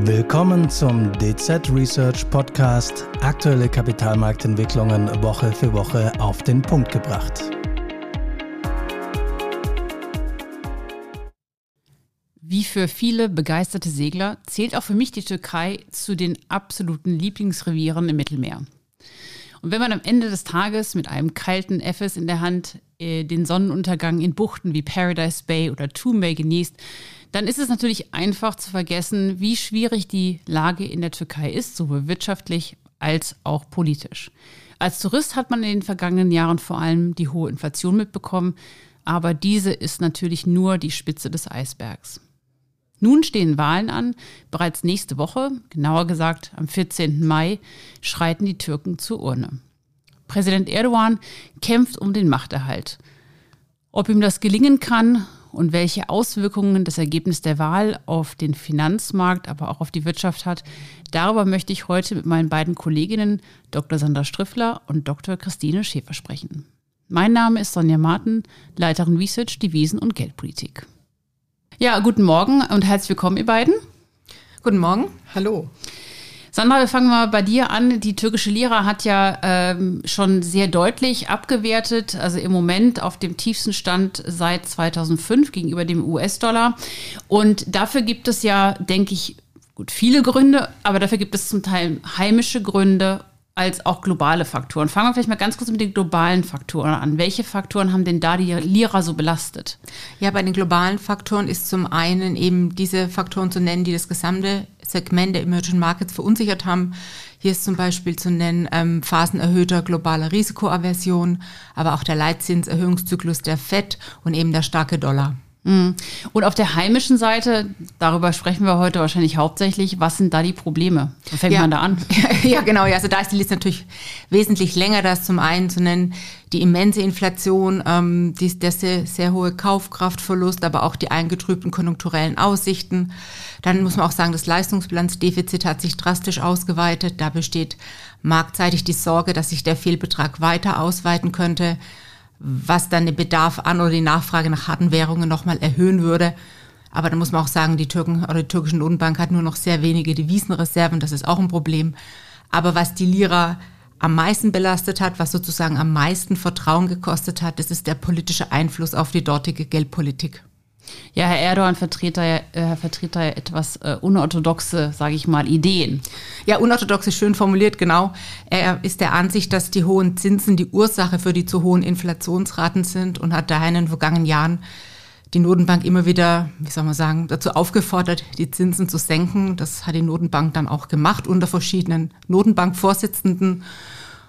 Willkommen zum DZ Research Podcast. Aktuelle Kapitalmarktentwicklungen Woche für Woche auf den Punkt gebracht. Wie für viele begeisterte Segler zählt auch für mich die Türkei zu den absoluten Lieblingsrevieren im Mittelmeer. Und wenn man am Ende des Tages mit einem kalten Effes in der Hand äh, den Sonnenuntergang in Buchten wie Paradise Bay oder Toomay genießt, dann ist es natürlich einfach zu vergessen, wie schwierig die Lage in der Türkei ist, sowohl wirtschaftlich als auch politisch. Als Tourist hat man in den vergangenen Jahren vor allem die hohe Inflation mitbekommen, aber diese ist natürlich nur die Spitze des Eisbergs. Nun stehen Wahlen an. Bereits nächste Woche, genauer gesagt am 14. Mai, schreiten die Türken zur Urne. Präsident Erdogan kämpft um den Machterhalt. Ob ihm das gelingen kann und welche Auswirkungen das Ergebnis der Wahl auf den Finanzmarkt, aber auch auf die Wirtschaft hat, darüber möchte ich heute mit meinen beiden Kolleginnen Dr. Sandra Striffler und Dr. Christine Schäfer sprechen. Mein Name ist Sonja Martin, Leiterin Research, Devisen und Geldpolitik. Ja, guten Morgen und herzlich willkommen, ihr beiden. Guten Morgen. Hallo. Sandra, wir fangen mal bei dir an. Die türkische Lira hat ja ähm, schon sehr deutlich abgewertet, also im Moment auf dem tiefsten Stand seit 2005 gegenüber dem US-Dollar. Und dafür gibt es ja, denke ich, gut, viele Gründe, aber dafür gibt es zum Teil heimische Gründe als auch globale Faktoren. Fangen wir vielleicht mal ganz kurz mit den globalen Faktoren an. Welche Faktoren haben denn da die Lira so belastet? Ja, bei den globalen Faktoren ist zum einen eben diese Faktoren zu nennen, die das gesamte Segment der Emerging Markets verunsichert haben. Hier ist zum Beispiel zu nennen ähm, Phasen erhöhter globaler Risikoaversion, aber auch der Leitzinserhöhungszyklus der FED und eben der starke Dollar. Mhm. Und auf der heimischen Seite, darüber sprechen wir heute wahrscheinlich hauptsächlich, was sind da die Probleme? Wo fängt ja. man da an? Ja, genau. Ja, also da ist die Liste natürlich wesentlich länger. Das zum einen zu nennen die immense Inflation, ähm, die, der sehr, sehr hohe Kaufkraftverlust, aber auch die eingetrübten konjunkturellen Aussichten. Dann muss man auch sagen, das Leistungsbilanzdefizit hat sich drastisch ausgeweitet. Da besteht marktseitig die Sorge, dass sich der Fehlbetrag weiter ausweiten könnte was dann den Bedarf an oder die Nachfrage nach harten Währungen nochmal erhöhen würde. Aber da muss man auch sagen, die Türken oder die türkische Notenbank hat nur noch sehr wenige Devisenreserven, das ist auch ein Problem. Aber was die Lira am meisten belastet hat, was sozusagen am meisten Vertrauen gekostet hat, das ist der politische Einfluss auf die dortige Geldpolitik. Ja, Herr Erdogan vertritt da äh, vertritt da etwas äh, unorthodoxe, sage ich mal, Ideen. Ja, unorthodox ist schön formuliert, genau. Er ist der Ansicht, dass die hohen Zinsen die Ursache für die zu hohen Inflationsraten sind und hat daher in den vergangenen Jahren die Notenbank immer wieder, wie soll man sagen, dazu aufgefordert, die Zinsen zu senken. Das hat die Notenbank dann auch gemacht unter verschiedenen Notenbankvorsitzenden.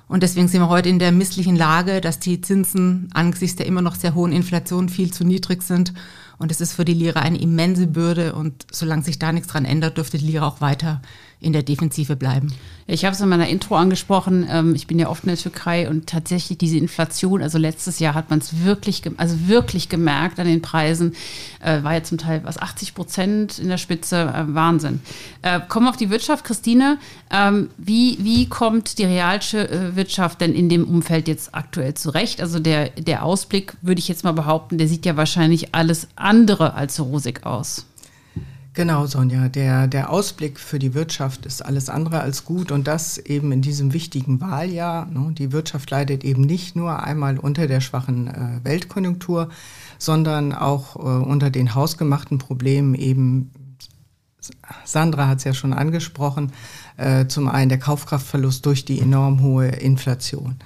Und deswegen sind wir heute in der misslichen Lage, dass die Zinsen angesichts der immer noch sehr hohen Inflation viel zu niedrig sind und es ist für die Lira eine immense Bürde. Und solange sich da nichts dran ändert, dürfte die Lira auch weiter in der Defensive bleiben. Ich habe es in meiner Intro angesprochen. Ähm, ich bin ja oft in der Türkei und tatsächlich diese Inflation, also letztes Jahr hat man es wirklich, also wirklich gemerkt an den Preisen, äh, war ja zum Teil was 80 Prozent in der Spitze, äh, Wahnsinn. Äh, kommen wir auf die Wirtschaft, Christine. Ähm, wie, wie kommt die realsche Wirtschaft denn in dem Umfeld jetzt aktuell zurecht? Also der, der Ausblick, würde ich jetzt mal behaupten, der sieht ja wahrscheinlich alles andere als rosig aus. Genau, Sonja. Der, der Ausblick für die Wirtschaft ist alles andere als gut und das eben in diesem wichtigen Wahljahr. Ne? Die Wirtschaft leidet eben nicht nur einmal unter der schwachen äh, Weltkonjunktur, sondern auch äh, unter den hausgemachten Problemen eben Sandra hat es ja schon angesprochen, äh, zum einen der Kaufkraftverlust durch die enorm hohe Inflation.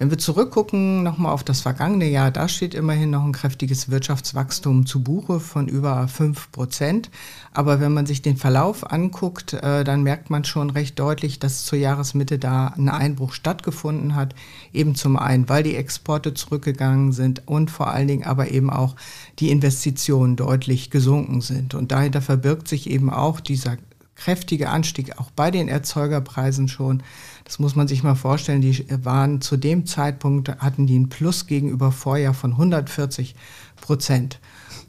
Wenn wir zurückgucken nochmal auf das vergangene Jahr, da steht immerhin noch ein kräftiges Wirtschaftswachstum zu Buche von über fünf Prozent. Aber wenn man sich den Verlauf anguckt, äh, dann merkt man schon recht deutlich, dass zur Jahresmitte da ein Einbruch stattgefunden hat. Eben zum einen, weil die Exporte zurückgegangen sind und vor allen Dingen aber eben auch die Investitionen deutlich gesunken sind. Und dahinter verbirgt sich eben auch dieser kräftige Anstieg auch bei den Erzeugerpreisen schon. Das muss man sich mal vorstellen. Die waren zu dem Zeitpunkt, hatten die einen Plus gegenüber Vorjahr von 140 Prozent.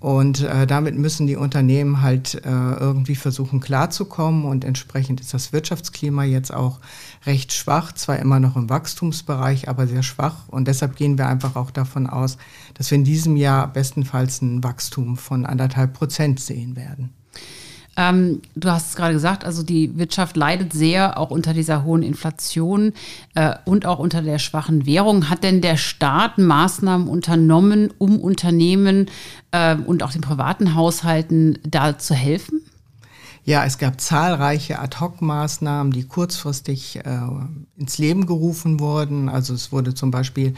Und äh, damit müssen die Unternehmen halt äh, irgendwie versuchen klarzukommen. Und entsprechend ist das Wirtschaftsklima jetzt auch recht schwach, zwar immer noch im Wachstumsbereich, aber sehr schwach. Und deshalb gehen wir einfach auch davon aus, dass wir in diesem Jahr bestenfalls ein Wachstum von anderthalb Prozent sehen werden. Ähm, du hast es gerade gesagt, also die Wirtschaft leidet sehr auch unter dieser hohen Inflation äh, und auch unter der schwachen Währung. Hat denn der Staat Maßnahmen unternommen, um Unternehmen äh, und auch den privaten Haushalten da zu helfen? Ja, es gab zahlreiche Ad-Hoc-Maßnahmen, die kurzfristig äh, ins Leben gerufen wurden. Also es wurde zum Beispiel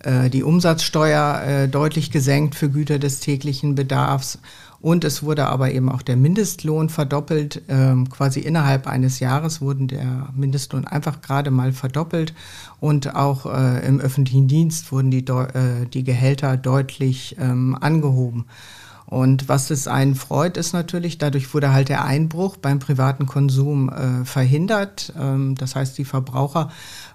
äh, die Umsatzsteuer äh, deutlich gesenkt für Güter des täglichen Bedarfs. Und es wurde aber eben auch der Mindestlohn verdoppelt. Ähm, quasi innerhalb eines Jahres wurden der Mindestlohn einfach gerade mal verdoppelt. Und auch äh, im öffentlichen Dienst wurden die, äh, die Gehälter deutlich ähm, angehoben. Und was es einen freut, ist natürlich, dadurch wurde halt der Einbruch beim privaten Konsum äh, verhindert. Ähm, das heißt, die Verbraucher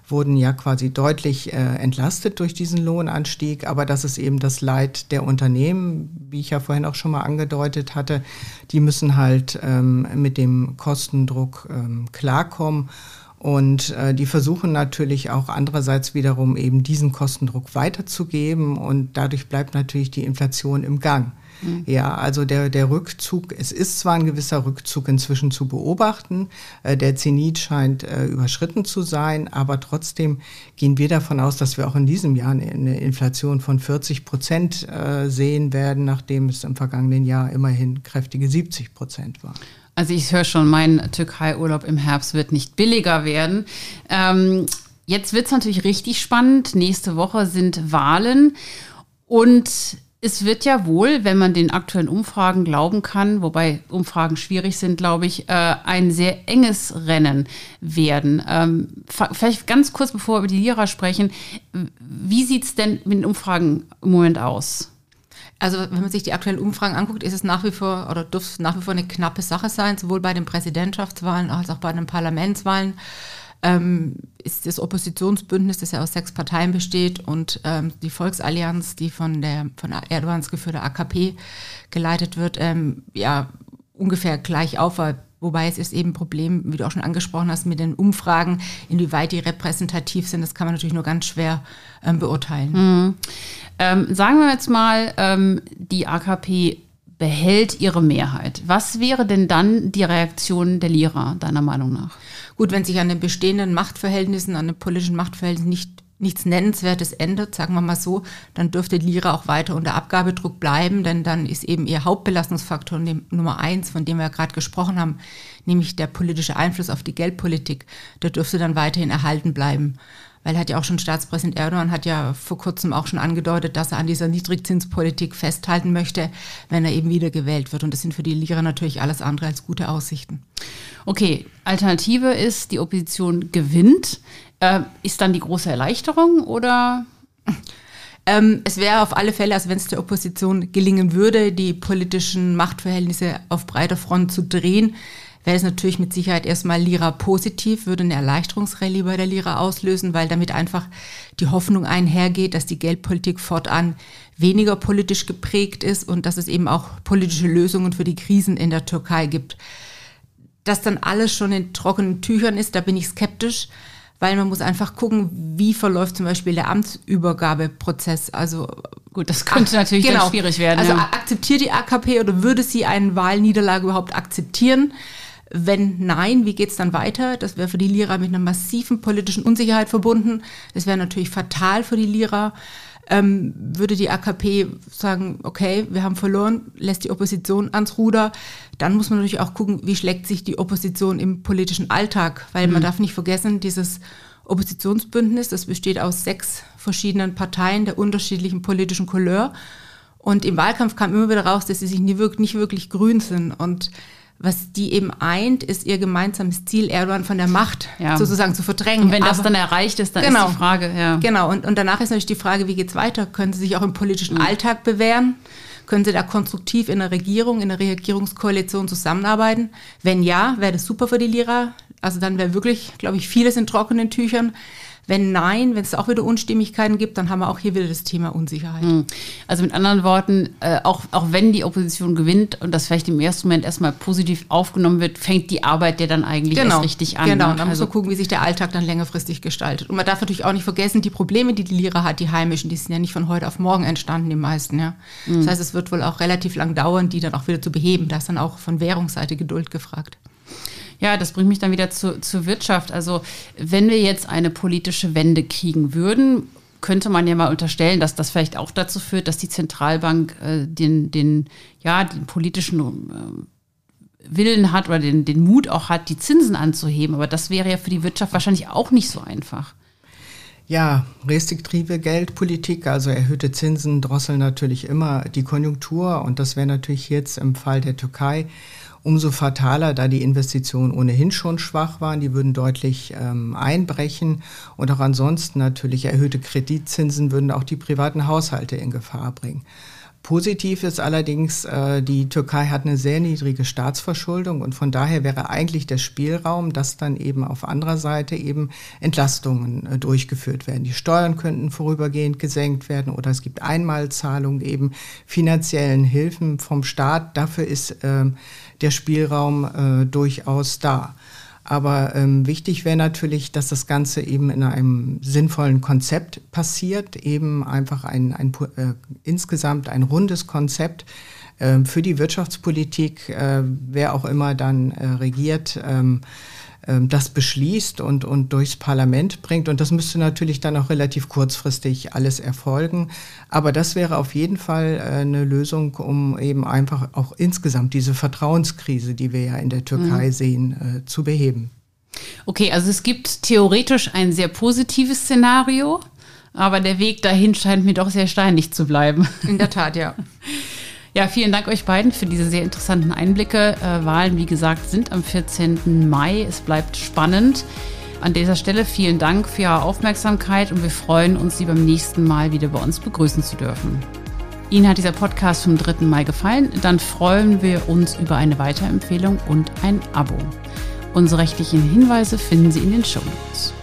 wurden ja quasi deutlich äh, entlastet durch diesen Lohnanstieg. Aber das ist eben das Leid der Unternehmen, wie ich ja vorhin auch schon mal angedeutet hatte. Die müssen halt ähm, mit dem Kostendruck ähm, klarkommen. Und äh, die versuchen natürlich auch andererseits wiederum eben diesen Kostendruck weiterzugeben. Und dadurch bleibt natürlich die Inflation im Gang. Mhm. Ja, also der, der Rückzug, es ist zwar ein gewisser Rückzug inzwischen zu beobachten, äh, der Zenit scheint äh, überschritten zu sein, aber trotzdem gehen wir davon aus, dass wir auch in diesem Jahr eine, Inflation von 40 Prozent äh, sehen werden, nachdem es im vergangenen Jahr immerhin kräftige 70 Prozent war. Also ich höre schon, mein Türkei-Urlaub im Herbst wird nicht billiger werden. Ähm, jetzt wird es natürlich richtig spannend. Nächste Woche sind Wahlen und es wird ja wohl, wenn man den aktuellen Umfragen glauben kann, wobei Umfragen schwierig sind, glaube ich, äh, ein sehr enges Rennen werden. Ähm, vielleicht ganz kurz, bevor wir über die Lira sprechen, wie sieht es denn mit den Umfragen im Moment aus? Also wenn man sich die aktuellen Umfragen anguckt, ist es nach wie vor oder dürfte nach wie vor eine knappe Sache sein, sowohl bei den Präsidentschaftswahlen als auch bei den Parlamentswahlen ähm, ist das Oppositionsbündnis, das ja aus sechs Parteien besteht, und ähm, die Volksallianz, die von der von Erdogans geführte AKP geleitet wird, ähm, ja ungefähr gleich auf, Wobei es ist eben ein Problem, wie du auch schon angesprochen hast, mit den Umfragen, inwieweit die repräsentativ sind, das kann man natürlich nur ganz schwer ähm, beurteilen. Mhm. Ähm, sagen wir jetzt mal, ähm, die AKP behält ihre Mehrheit. Was wäre denn dann die Reaktion der Lira, deiner Meinung nach? Gut, wenn sich an den bestehenden Machtverhältnissen, an den politischen Machtverhältnissen nicht, nichts Nennenswertes ändert, sagen wir mal so, dann dürfte Lira auch weiter unter Abgabedruck bleiben, denn dann ist eben ihr Hauptbelastungsfaktor Nummer eins, von dem wir ja gerade gesprochen haben, nämlich der politische Einfluss auf die Geldpolitik, der dürfte dann weiterhin erhalten bleiben weil hat ja auch schon Staatspräsident Erdogan hat ja vor kurzem auch schon angedeutet, dass er an dieser Niedrigzinspolitik festhalten möchte, wenn er eben wieder gewählt wird. Und das sind für die Lira natürlich alles andere als gute Aussichten. Okay, Alternative ist, die Opposition gewinnt. Äh, ist dann die große Erleichterung oder? Ähm, es wäre auf alle Fälle, als wenn es der Opposition gelingen würde, die politischen Machtverhältnisse auf breiter Front zu drehen, wäre es natürlich mit Sicherheit erstmal Lira positiv, würde eine Erleichterungsrallye bei der Lira auslösen, weil damit einfach die Hoffnung einhergeht, dass die Geldpolitik fortan weniger politisch geprägt ist und dass es eben auch politische Lösungen für die Krisen in der Türkei gibt. Dass dann alles schon in trockenen Tüchern ist, da bin ich skeptisch, weil man muss einfach gucken, wie verläuft zum Beispiel der Amtsübergabeprozess. Also gut, das könnte natürlich genau. schwierig werden. Also ja. akzeptiert die AKP oder würde sie eine Wahlniederlage überhaupt akzeptieren? Wenn nein, wie geht es dann weiter? Das wäre für die Lira mit einer massiven politischen Unsicherheit verbunden. Das wäre natürlich fatal für die Lira. Ähm, würde die AKP sagen, okay, wir haben verloren, lässt die Opposition ans Ruder, dann muss man natürlich auch gucken, wie schlägt sich die Opposition im politischen Alltag, weil mhm. man darf nicht vergessen, dieses Oppositionsbündnis, das besteht aus sechs verschiedenen Parteien der unterschiedlichen politischen Couleur. Und im Wahlkampf kam immer wieder raus, dass sie sich nie wirklich, nicht wirklich grün sind. Und was die eben eint, ist ihr gemeinsames Ziel, Erdogan von der Macht ja. sozusagen zu verdrängen. Und wenn das Aber, dann erreicht ist, dann genau, ist die Frage, ja. Genau, und, und danach ist natürlich die Frage, wie geht's weiter? Können sie sich auch im politischen mhm. Alltag bewähren? Können sie da konstruktiv in der Regierung, in der Regierungskoalition zusammenarbeiten? Wenn ja, wäre das super für die Lira. Also dann wäre wirklich, glaube ich, vieles in trockenen Tüchern. Wenn nein, wenn es auch wieder Unstimmigkeiten gibt, dann haben wir auch hier wieder das Thema Unsicherheit. Hm. Also mit anderen Worten, äh, auch, auch wenn die Opposition gewinnt und das vielleicht im ersten Moment erstmal positiv aufgenommen wird, fängt die Arbeit ja dann eigentlich genau. erst richtig an. Genau, ne? und dann also, muss man gucken, wie sich der Alltag dann längerfristig gestaltet. Und man darf natürlich auch nicht vergessen, die Probleme, die die Lira hat, die heimischen, die sind ja nicht von heute auf morgen entstanden, die meisten. Ja. Mhm. Das heißt, es wird wohl auch relativ lang dauern, die dann auch wieder zu beheben. Da ist dann auch von Währungsseite Geduld gefragt. Ja, das bringt mich dann wieder zu, zur Wirtschaft. Also wenn wir jetzt eine politische Wende kriegen würden, könnte man ja mal unterstellen, dass das vielleicht auch dazu führt, dass die Zentralbank äh, den, den, ja, den politischen äh, Willen hat oder den, den Mut auch hat, die Zinsen anzuheben. Aber das wäre ja für die Wirtschaft wahrscheinlich auch nicht so einfach. Ja, restriktive Geldpolitik, also erhöhte Zinsen drosseln natürlich immer die Konjunktur und das wäre natürlich jetzt im Fall der Türkei umso fataler, da die Investitionen ohnehin schon schwach waren. Die würden deutlich ähm, einbrechen und auch ansonsten natürlich erhöhte Kreditzinsen würden auch die privaten Haushalte in Gefahr bringen. Positiv ist allerdings, äh, die Türkei hat eine sehr niedrige Staatsverschuldung und von daher wäre eigentlich der Spielraum, dass dann eben auf anderer Seite eben Entlastungen äh, durchgeführt werden. Die Steuern könnten vorübergehend gesenkt werden oder es gibt Einmalzahlungen eben finanziellen Hilfen vom Staat. Dafür ist äh, der Spielraum äh, durchaus da. Aber ähm, wichtig wäre natürlich, dass das Ganze eben in einem sinnvollen Konzept passiert, eben einfach ein, ein äh, insgesamt ein rundes Konzept äh, für die Wirtschaftspolitik, äh, wer auch immer dann äh, regiert. Ähm, das beschließt und, und durchs Parlament bringt. Und das müsste natürlich dann auch relativ kurzfristig alles erfolgen. Aber das wäre auf jeden Fall äh, eine Lösung, um eben einfach auch insgesamt diese Vertrauenskrise, die wir ja in der Türkei mhm. sehen, äh, zu beheben. Okay, also es gibt theoretisch ein sehr positives Szenario, aber der Weg dahin scheint mir doch sehr steinig zu bleiben. In der Tat, ja. Ja, vielen Dank euch beiden für diese sehr interessanten Einblicke. Äh, Wahlen, wie gesagt, sind am 14. Mai. Es bleibt spannend. An dieser Stelle vielen Dank für Ihre Aufmerksamkeit und wir freuen uns, Sie beim nächsten Mal wieder bei uns begrüßen zu dürfen. Ihnen hat dieser Podcast vom 3. Mai gefallen? Dann freuen wir uns über eine Weiterempfehlung und ein Abo. Unsere rechtlichen Hinweise finden Sie in den Show Notes.